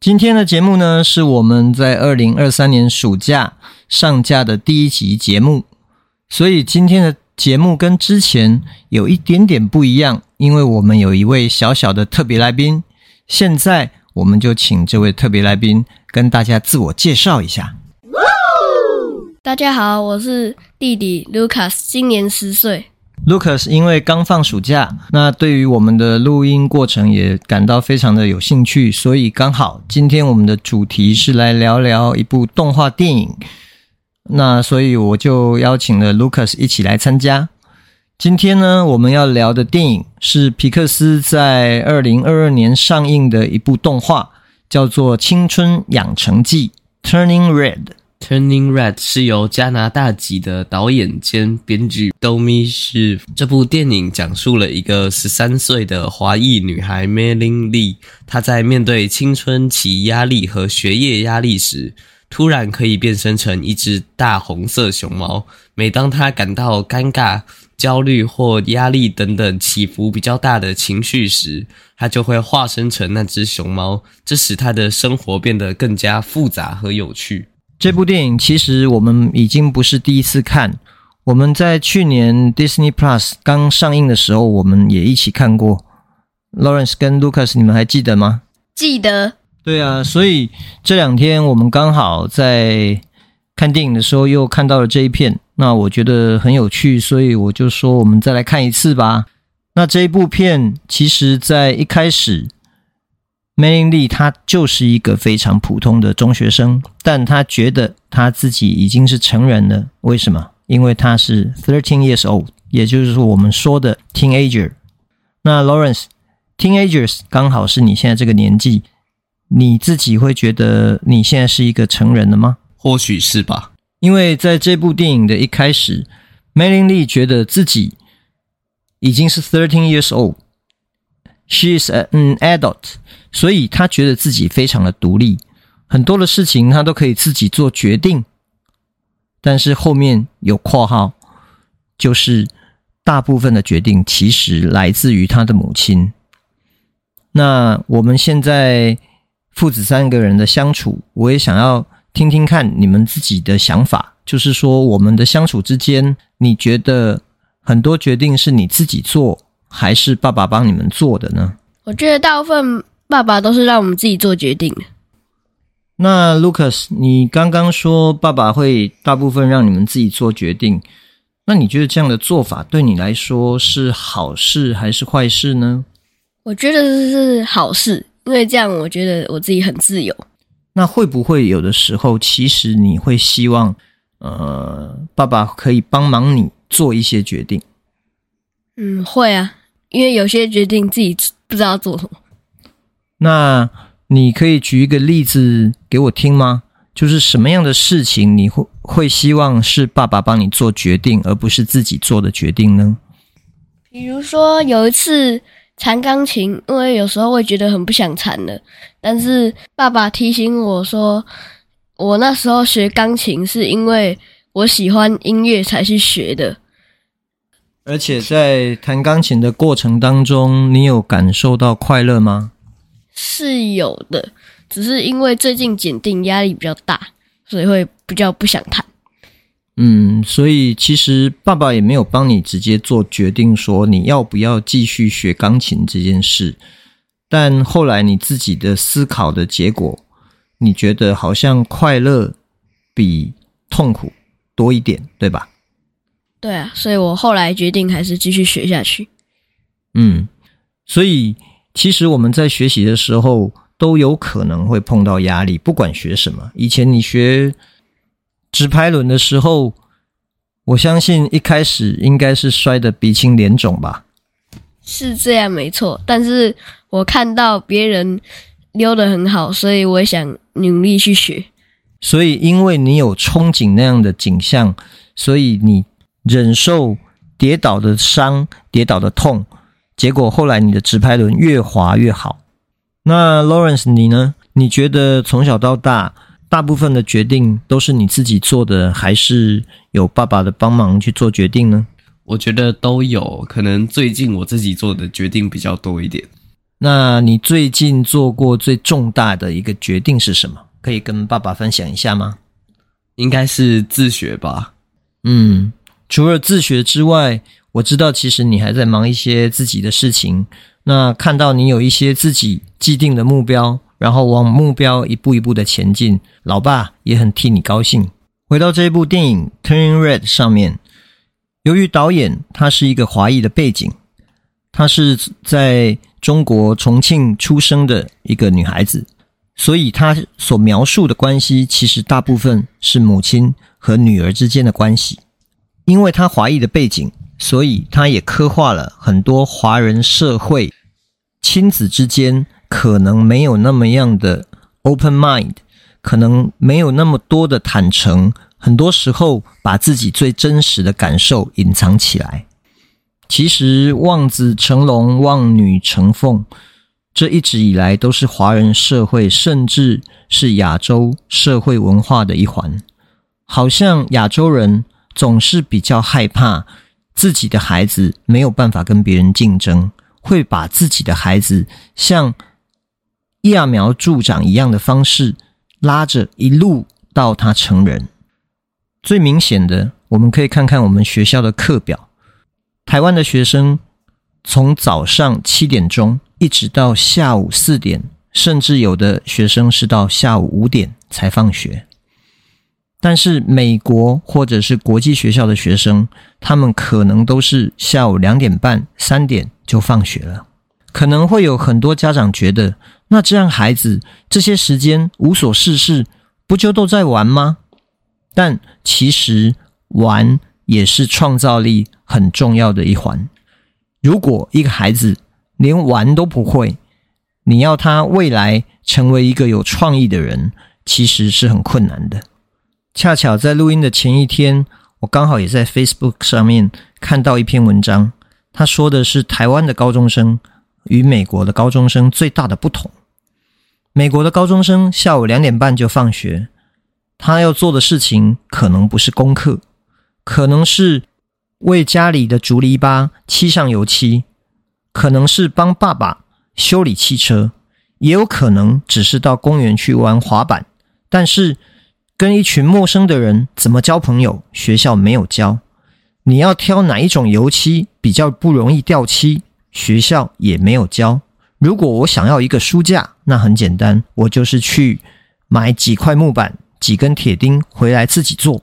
今天的节目呢，是我们在二零二三年暑假上架的第一集节目，所以今天的节目跟之前有一点点不一样，因为我们有一位小小的特别来宾。现在我们就请这位特别来宾跟大家自我介绍一下。大家好，我是弟弟 Lucas，今年十岁。Lucas 因为刚放暑假，那对于我们的录音过程也感到非常的有兴趣，所以刚好今天我们的主题是来聊聊一部动画电影，那所以我就邀请了 Lucas 一起来参加。今天呢，我们要聊的电影是皮克斯在二零二二年上映的一部动画，叫做《青春养成记》（Turning Red）。Turning Red 是由加拿大籍的导演兼编剧 Domi Shiv。这部电影讲述了一个十三岁的华裔女孩 Mei-ling Lee，她在面对青春期压力和学业压力时，突然可以变身成一只大红色熊猫。每当她感到尴尬、焦虑或压力等等起伏比较大的情绪时，她就会化身成那只熊猫，这使她的生活变得更加复杂和有趣。这部电影其实我们已经不是第一次看，我们在去年 Disney Plus 刚上映的时候，我们也一起看过。Lawrence 跟 Lucas，你们还记得吗？记得。对啊，所以这两天我们刚好在看电影的时候又看到了这一片，那我觉得很有趣，所以我就说我们再来看一次吧。那这一部片其实在一开始。Mei-ling Lee 她就是一个非常普通的中学生，但他觉得他自己已经是成人了。为什么？因为他是 thirteen years old，也就是说我们说的 teenager。那 Lawrence，teenagers 刚好是你现在这个年纪，你自己会觉得你现在是一个成人了吗？或许是吧。因为在这部电影的一开始，Mei-ling Lee 觉得自己已经是 thirteen years old。She is an adult，所以她觉得自己非常的独立，很多的事情她都可以自己做决定。但是后面有括号，就是大部分的决定其实来自于她的母亲。那我们现在父子三个人的相处，我也想要听听看你们自己的想法，就是说我们的相处之间，你觉得很多决定是你自己做？还是爸爸帮你们做的呢？我觉得大部分爸爸都是让我们自己做决定的。那 Lucas，你刚刚说爸爸会大部分让你们自己做决定，那你觉得这样的做法对你来说是好事还是坏事呢？我觉得是好事，因为这样我觉得我自己很自由。那会不会有的时候，其实你会希望，呃，爸爸可以帮忙你做一些决定？嗯，会啊。因为有些决定自己不知道做什么，那你可以举一个例子给我听吗？就是什么样的事情你会会希望是爸爸帮你做决定，而不是自己做的决定呢？比如说有一次弹钢琴，因为有时候会觉得很不想弹了，但是爸爸提醒我说，我那时候学钢琴是因为我喜欢音乐才去学的。而且在弹钢琴的过程当中，你有感受到快乐吗？是有的，只是因为最近检定压力比较大，所以会比较不想弹。嗯，所以其实爸爸也没有帮你直接做决定，说你要不要继续学钢琴这件事。但后来你自己的思考的结果，你觉得好像快乐比痛苦多一点，对吧？对啊，所以我后来决定还是继续学下去。嗯，所以其实我们在学习的时候，都有可能会碰到压力，不管学什么。以前你学直拍轮的时候，我相信一开始应该是摔得鼻青脸肿吧？是这样没错，但是我看到别人溜得很好，所以我也想努力去学。所以，因为你有憧憬那样的景象，所以你忍受跌倒的伤、跌倒的痛，结果后来你的直拍轮越滑越好。那 Lawrence，你呢？你觉得从小到大，大部分的决定都是你自己做的，还是有爸爸的帮忙去做决定呢？我觉得都有，可能最近我自己做的决定比较多一点。那你最近做过最重大的一个决定是什么？可以跟爸爸分享一下吗？应该是自学吧。嗯，除了自学之外，我知道其实你还在忙一些自己的事情。那看到你有一些自己既定的目标，然后往目标一步一步的前进，老爸也很替你高兴。回到这部电影《Turning Red》上面，由于导演他是一个华裔的背景，他是在中国重庆出生的一个女孩子。所以，他所描述的关系，其实大部分是母亲和女儿之间的关系。因为他华裔的背景，所以他也刻画了很多华人社会亲子之间可能没有那么样的 open mind，可能没有那么多的坦诚，很多时候把自己最真实的感受隐藏起来。其实，望子成龙，望女成凤。这一直以来都是华人社会，甚至是亚洲社会文化的一环。好像亚洲人总是比较害怕自己的孩子没有办法跟别人竞争，会把自己的孩子像揠苗助长一样的方式拉着一路到他成人。最明显的，我们可以看看我们学校的课表。台湾的学生从早上七点钟。一直到下午四点，甚至有的学生是到下午五点才放学。但是美国或者是国际学校的学生，他们可能都是下午两点半、三点就放学了。可能会有很多家长觉得，那这样孩子这些时间无所事事，不就都在玩吗？但其实玩也是创造力很重要的一环。如果一个孩子，连玩都不会，你要他未来成为一个有创意的人，其实是很困难的。恰巧在录音的前一天，我刚好也在 Facebook 上面看到一篇文章，他说的是台湾的高中生与美国的高中生最大的不同。美国的高中生下午两点半就放学，他要做的事情可能不是功课，可能是为家里的竹篱笆漆上油漆。可能是帮爸爸修理汽车，也有可能只是到公园去玩滑板。但是跟一群陌生的人怎么交朋友？学校没有教。你要挑哪一种油漆比较不容易掉漆？学校也没有教。如果我想要一个书架，那很简单，我就是去买几块木板、几根铁钉回来自己做。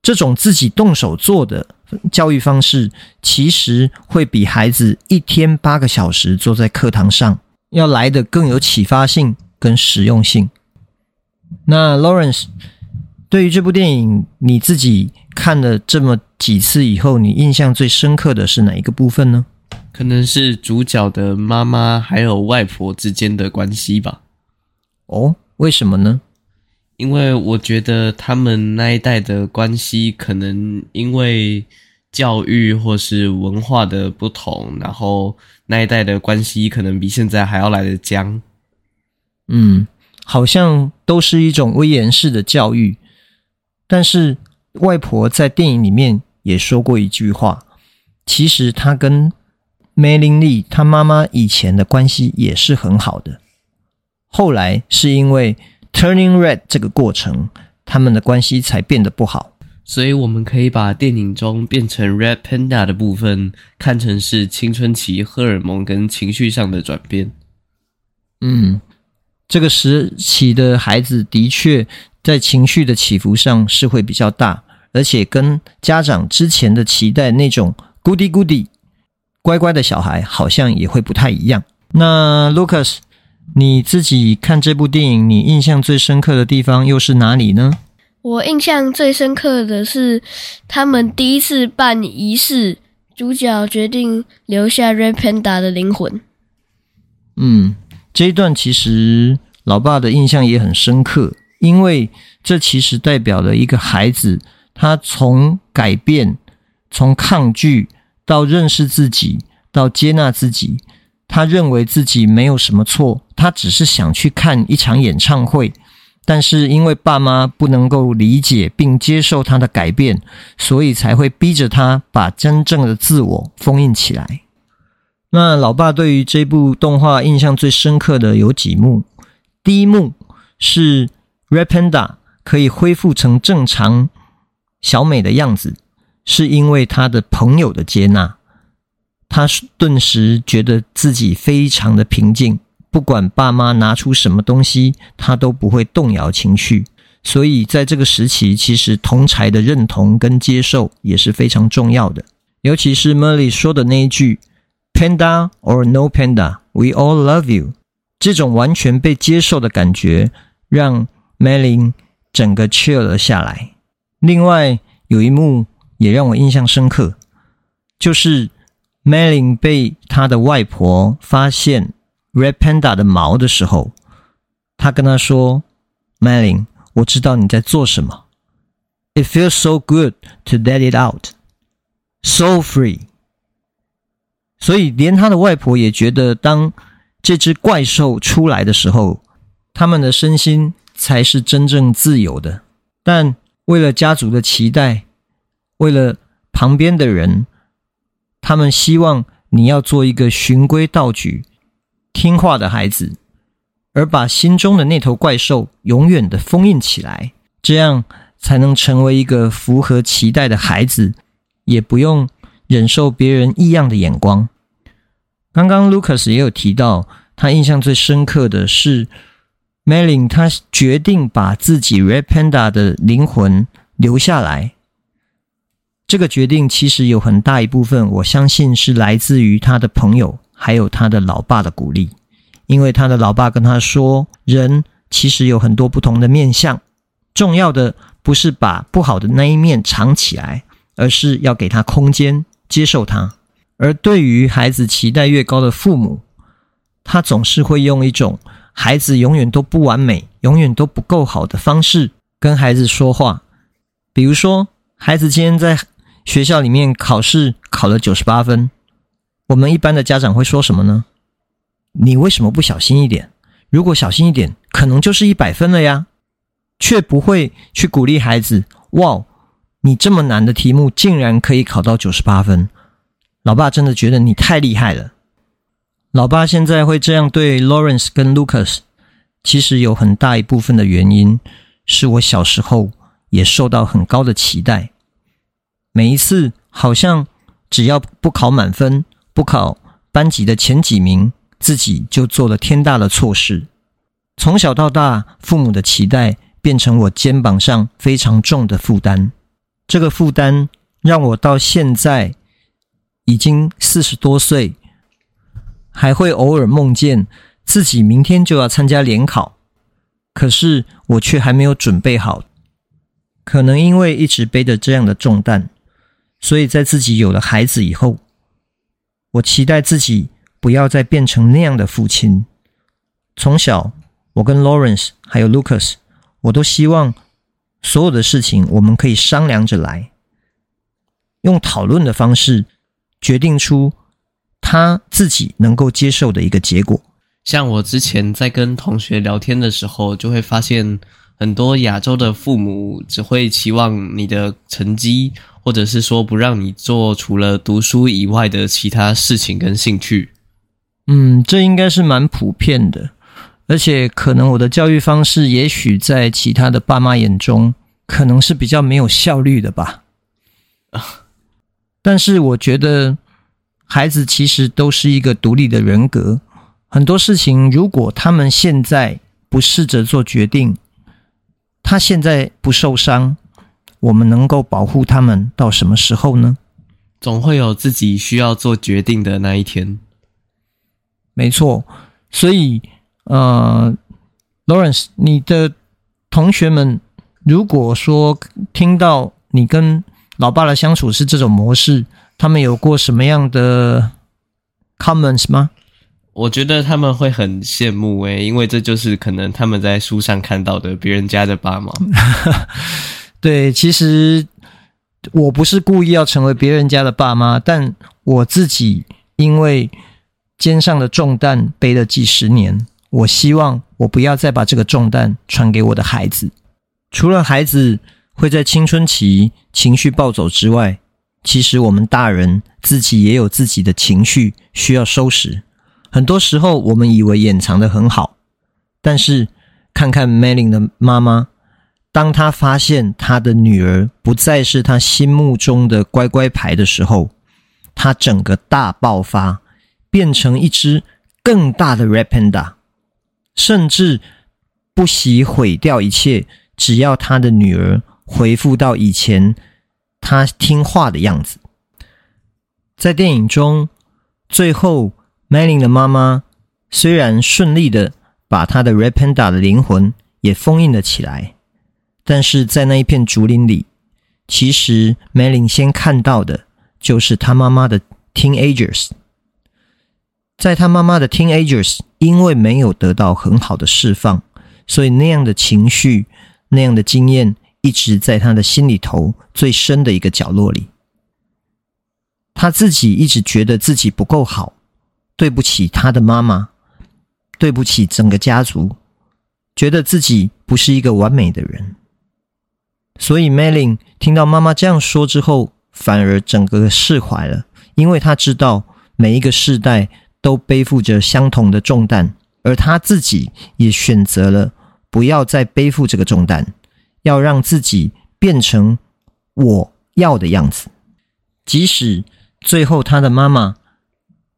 这种自己动手做的。教育方式其实会比孩子一天八个小时坐在课堂上要来得更有启发性跟实用性。那 Lawrence，对于这部电影，你自己看了这么几次以后，你印象最深刻的是哪一个部分呢？可能是主角的妈妈还有外婆之间的关系吧。哦，为什么呢？因为我觉得他们那一代的关系，可能因为教育或是文化的不同，然后那一代的关系可能比现在还要来得僵。嗯，好像都是一种威严式的教育。但是外婆在电影里面也说过一句话，其实她跟梅林丽她妈妈以前的关系也是很好的，后来是因为。Turning red 这个过程，他们的关系才变得不好。所以我们可以把电影中变成 Red Panda 的部分看成是青春期荷尔蒙跟情绪上的转变。嗯，这个时期的孩子的确在情绪的起伏上是会比较大，而且跟家长之前的期待那种 Goody Goody 乖乖的小孩好像也会不太一样。那 Lucas。你自己看这部电影，你印象最深刻的地方又是哪里呢？我印象最深刻的是他们第一次办仪式，主角决定留下 Red Panda 的灵魂。嗯，这一段其实老爸的印象也很深刻，因为这其实代表了一个孩子，他从改变、从抗拒到认识自己，到接纳自己。他认为自己没有什么错，他只是想去看一场演唱会，但是因为爸妈不能够理解并接受他的改变，所以才会逼着他把真正的自我封印起来。那老爸对于这部动画印象最深刻的有几幕，第一幕是 Red Panda 可以恢复成正常小美的样子，是因为他的朋友的接纳。他顿时觉得自己非常的平静，不管爸妈拿出什么东西，他都不会动摇情绪。所以在这个时期，其实同侪的认同跟接受也是非常重要的。尤其是 Merle 说的那一句 “Panda or no panda, we all love you”，这种完全被接受的感觉，让 Melin 整个 chill 了下来。另外有一幕也让我印象深刻，就是。Melin 被他的外婆发现 Red Panda 的毛的时候，他跟他说：“Melin，我知道你在做什么。It feels so good to let it out, so free。”所以，连他的外婆也觉得，当这只怪兽出来的时候，他们的身心才是真正自由的。但为了家族的期待，为了旁边的人。他们希望你要做一个循规蹈矩、听话的孩子，而把心中的那头怪兽永远的封印起来，这样才能成为一个符合期待的孩子，也不用忍受别人异样的眼光。刚刚 Lucas 也有提到，他印象最深刻的是 Merle，他决定把自己 Red Panda 的灵魂留下来。这个决定其实有很大一部分，我相信是来自于他的朋友，还有他的老爸的鼓励。因为他的老爸跟他说，人其实有很多不同的面相，重要的不是把不好的那一面藏起来，而是要给他空间，接受他。而对于孩子期待越高的父母，他总是会用一种孩子永远都不完美、永远都不够好的方式跟孩子说话。比如说，孩子今天在学校里面考试考了九十八分，我们一般的家长会说什么呢？你为什么不小心一点？如果小心一点，可能就是一百分了呀。却不会去鼓励孩子。哇，你这么难的题目竟然可以考到九十八分，老爸真的觉得你太厉害了。老爸现在会这样对 Lawrence 跟 Lucas，其实有很大一部分的原因是我小时候也受到很高的期待。每一次，好像只要不考满分，不考班级的前几名，自己就做了天大的错事。从小到大，父母的期待变成我肩膀上非常重的负担。这个负担让我到现在已经四十多岁，还会偶尔梦见自己明天就要参加联考，可是我却还没有准备好。可能因为一直背着这样的重担。所以在自己有了孩子以后，我期待自己不要再变成那样的父亲。从小，我跟 Lawrence 还有 Lucas，我都希望所有的事情我们可以商量着来，用讨论的方式决定出他自己能够接受的一个结果。像我之前在跟同学聊天的时候，就会发现很多亚洲的父母只会期望你的成绩。或者是说不让你做除了读书以外的其他事情跟兴趣，嗯，这应该是蛮普遍的，而且可能我的教育方式，也许在其他的爸妈眼中，可能是比较没有效率的吧。但是我觉得，孩子其实都是一个独立的人格，很多事情如果他们现在不试着做决定，他现在不受伤。我们能够保护他们到什么时候呢？总会有自己需要做决定的那一天。没错，所以，呃，Lawrence，你的同学们如果说听到你跟老爸的相处是这种模式，他们有过什么样的 comments 吗？我觉得他们会很羡慕诶，因为这就是可能他们在书上看到的别人家的爸妈。对，其实我不是故意要成为别人家的爸妈，但我自己因为肩上的重担背了几十年。我希望我不要再把这个重担传给我的孩子。除了孩子会在青春期情绪暴走之外，其实我们大人自己也有自己的情绪需要收拾。很多时候，我们以为掩藏得很好，但是看看 Melin 的妈妈，当她发现她的女儿不再是她心目中的乖乖牌的时候，她整个大爆发，变成一只更大的 Red Panda。甚至不惜毁掉一切，只要他的女儿回复到以前他听话的样子。在电影中，最后 Melin 的妈妈虽然顺利的把他的 Repanda 的灵魂也封印了起来，但是在那一片竹林里，其实 Melin 先看到的就是他妈妈的 Teenagers。在他妈妈的 teenagers，因为没有得到很好的释放，所以那样的情绪、那样的经验，一直在他的心里头最深的一个角落里。他自己一直觉得自己不够好，对不起他的妈妈，对不起整个家族，觉得自己不是一个完美的人。所以 Melin 听到妈妈这样说之后，反而整个释怀了，因为他知道每一个世代。都背负着相同的重担，而他自己也选择了不要再背负这个重担，要让自己变成我要的样子。即使最后他的妈妈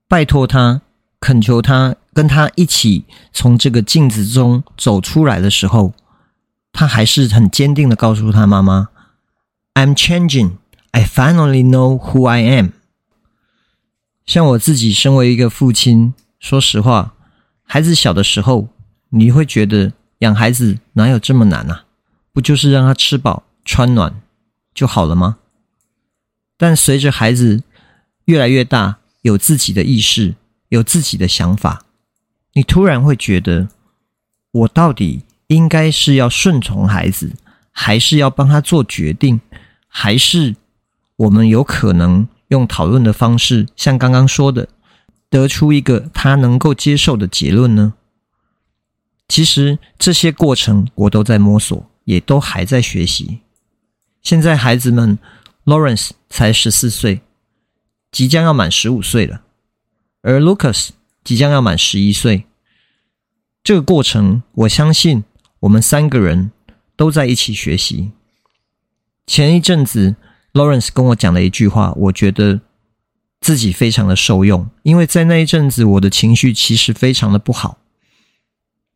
拜托他、恳求他跟他一起从这个镜子中走出来的时候，他还是很坚定的告诉他妈妈：“I'm changing. I finally know who I am.” 像我自己身为一个父亲，说实话，孩子小的时候，你会觉得养孩子哪有这么难啊？不就是让他吃饱穿暖就好了吗？但随着孩子越来越大，有自己的意识，有自己的想法，你突然会觉得，我到底应该是要顺从孩子，还是要帮他做决定，还是我们有可能？用讨论的方式，像刚刚说的，得出一个他能够接受的结论呢？其实这些过程我都在摸索，也都还在学习。现在孩子们，Lawrence 才十四岁，即将要满十五岁了，而 Lucas 即将要满十一岁。这个过程，我相信我们三个人都在一起学习。前一阵子。Lawrence 跟我讲了一句话，我觉得自己非常的受用，因为在那一阵子我的情绪其实非常的不好。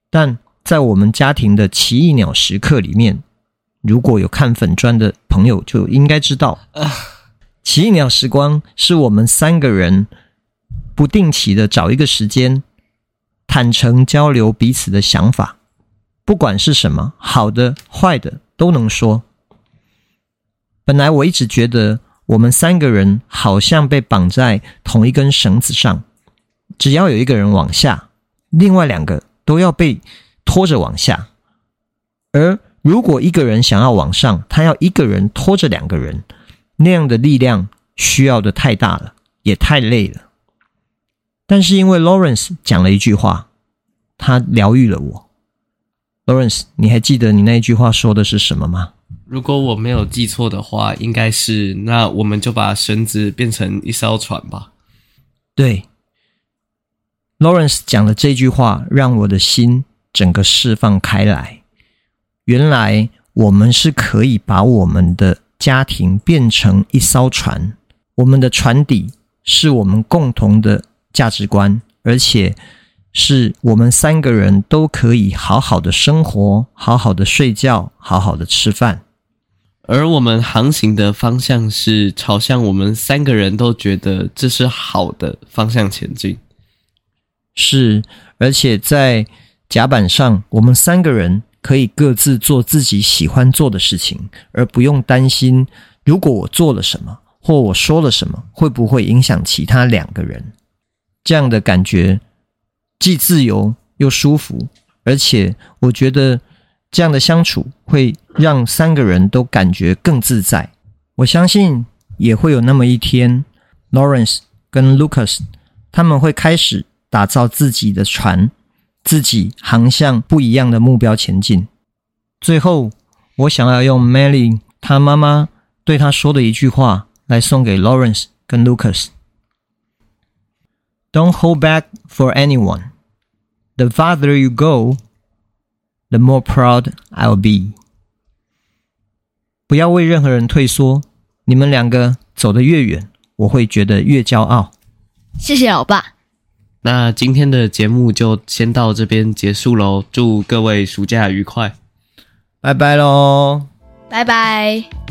但在我们家庭的奇异鸟时刻里面，如果有看粉砖的朋友就应该知道，奇异鸟时光是我们三个人不定期的找一个时间，坦诚交流彼此的想法，不管是什么，好的、坏的都能说。本来我一直觉得我们三个人好像被绑在同一根绳子上，只要有一个人往下，另外两个都要被拖着往下。而如果一个人想要往上，他要一个人拖着两个人，那样的力量需要的太大了，也太累了。但是因为 Lawrence 讲了一句话，他疗愈了我。Lawrence，你还记得你那一句话说的是什么吗？如果我没有记错的话，应该是那我们就把绳子变成一艘船吧。对，Lawrence 讲的这句话让我的心整个释放开来。原来我们是可以把我们的家庭变成一艘船，我们的船底是我们共同的价值观，而且是我们三个人都可以好好的生活，好好的睡觉，好好的吃饭。而我们航行的方向是朝向我们三个人都觉得这是好的方向前进。是，而且在甲板上，我们三个人可以各自做自己喜欢做的事情，而不用担心，如果我做了什么或我说了什么，会不会影响其他两个人。这样的感觉既自由又舒服，而且我觉得这样的相处会让三个人都感觉更自在。我相信也会有那么一天，Lawrence 跟 Lucas 他们会开始打造自己的船。自己航向不一样的目标前进。最后，我想要用 Mely 他妈妈对他说的一句话来送给 Lawrence 跟 Lucas：Don't hold back for anyone. The farther you go, the more proud I'll be. 不要为任何人退缩，你们两个走得越远，我会觉得越骄傲。谢谢老爸。那今天的节目就先到这边结束喽，祝各位暑假愉快，拜拜喽，拜拜。